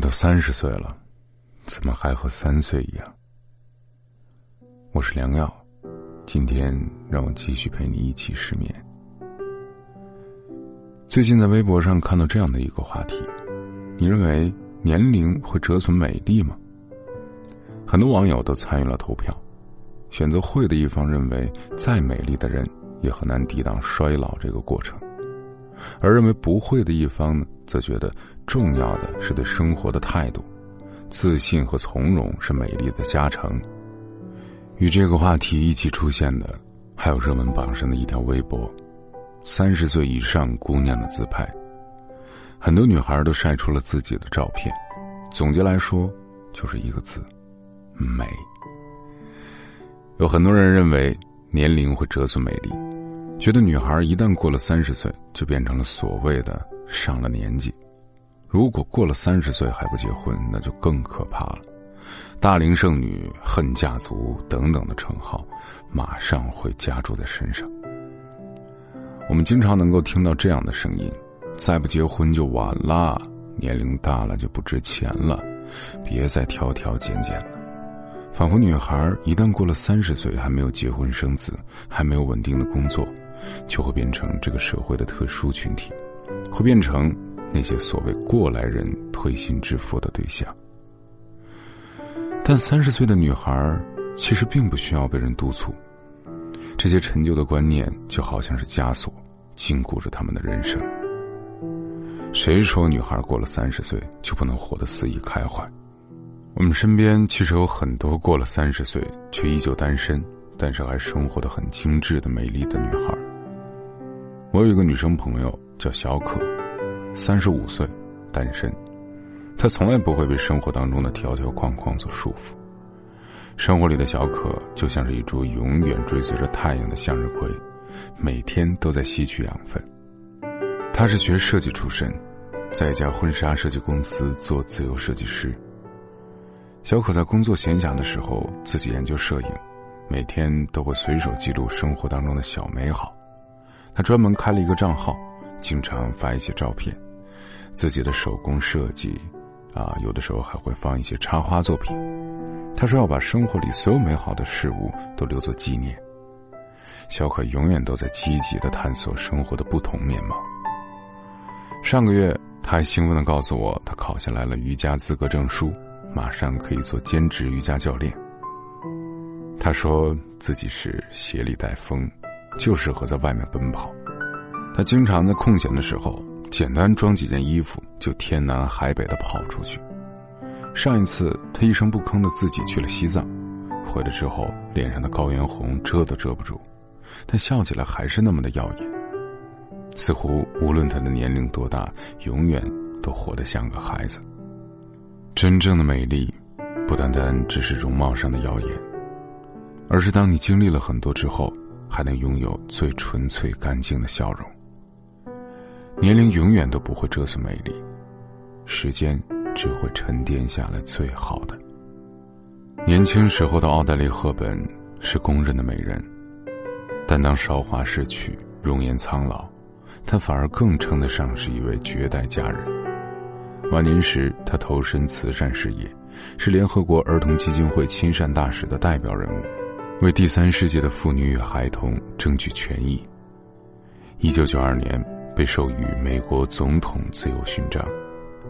都三十岁了，怎么还和三岁一样？我是良药，今天让我继续陪你一起失眠。最近在微博上看到这样的一个话题：你认为年龄会折损美丽吗？很多网友都参与了投票，选择会的一方认为，再美丽的人也很难抵挡衰老这个过程。而认为不会的一方呢，则觉得重要的是对生活的态度，自信和从容是美丽的加成。与这个话题一起出现的，还有热门榜上的一条微博：三十岁以上姑娘的自拍。很多女孩都晒出了自己的照片，总结来说，就是一个字：美。有很多人认为年龄会折损美丽。觉得女孩一旦过了三十岁，就变成了所谓的上了年纪。如果过了三十岁还不结婚，那就更可怕了。大龄剩女、恨嫁族等等的称号，马上会加注在身上。我们经常能够听到这样的声音：再不结婚就晚了，年龄大了就不值钱了，别再挑挑拣拣了。仿佛女孩一旦过了三十岁，还没有结婚生子，还没有稳定的工作。就会变成这个社会的特殊群体，会变成那些所谓过来人推心置腹的对象。但三十岁的女孩其实并不需要被人督促，这些陈旧的观念就好像是枷锁，禁锢着他们的人生。谁说女孩过了三十岁就不能活得肆意开怀？我们身边其实有很多过了三十岁却依旧单身，但是还生活的很精致的美丽的女孩。我有一个女生朋友叫小可，三十五岁，单身。她从来不会被生活当中的条条框框所束缚。生活里的小可就像是一株永远追随着太阳的向日葵，每天都在吸取养分。她是学设计出身，在一家婚纱设计公司做自由设计师。小可在工作闲暇的时候自己研究摄影，每天都会随手记录生活当中的小美好。他专门开了一个账号，经常发一些照片，自己的手工设计，啊，有的时候还会放一些插花作品。他说要把生活里所有美好的事物都留作纪念。小可永远都在积极的探索生活的不同面貌。上个月，他还兴奋的告诉我，他考下来了瑜伽资格证书，马上可以做兼职瑜伽教练。他说自己是鞋里带风。就适合在外面奔跑。他经常在空闲的时候，简单装几件衣服，就天南海北的跑出去。上一次，他一声不吭的自己去了西藏，回来之后，脸上的高原红遮都遮不住，但笑起来还是那么的耀眼。似乎无论他的年龄多大，永远都活得像个孩子。真正的美丽，不单单只是容貌上的耀眼，而是当你经历了很多之后。还能拥有最纯粹干净的笑容。年龄永远都不会折损美丽，时间只会沉淀下来最好的。年轻时候的奥黛丽·赫本是公认的美人，但当韶华逝去，容颜苍老，她反而更称得上是一位绝代佳人。晚年时，她投身慈善事业，是联合国儿童基金会亲善大使的代表人物。为第三世界的妇女与孩童争取权益。一九九二年被授予美国总统自由勋章，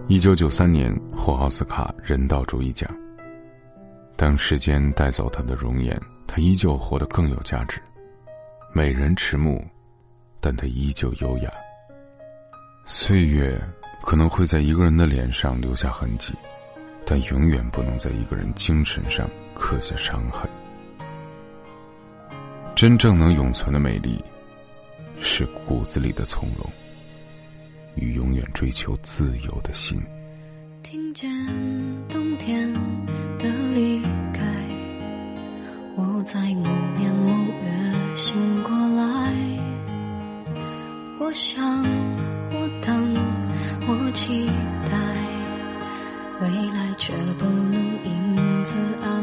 一九九三年获奥斯卡人道主义奖。当时间带走她的容颜，她依旧活得更有价值。美人迟暮，但她依旧优雅。岁月可能会在一个人的脸上留下痕迹，但永远不能在一个人精神上刻下伤痕。真正能永存的美丽，是骨子里的从容与永远追求自由的心。听见冬天的离开，我在某年某月醒过来。我想，我等，我期待，未来却不能因此安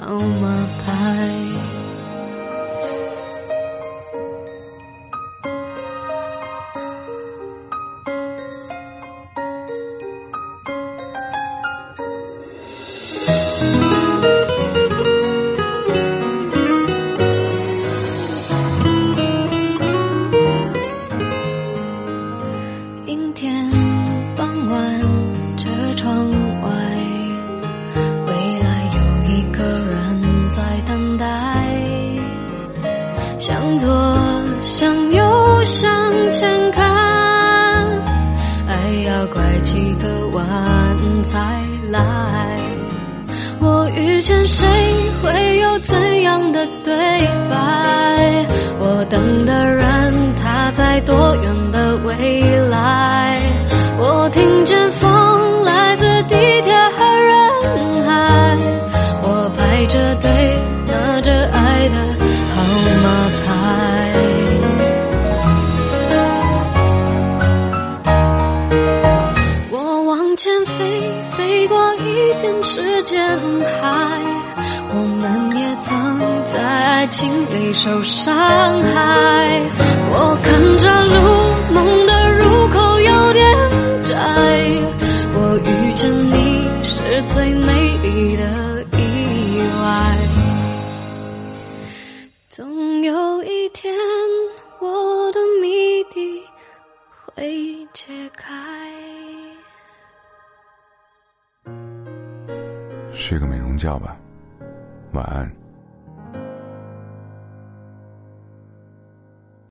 号码牌。个晚才来。我遇见谁，会有怎样的对白？我等的人，他在多远的未来？我听时间海。我们也曾在爱情里受伤害。我看着路，睡个美容觉吧，晚安。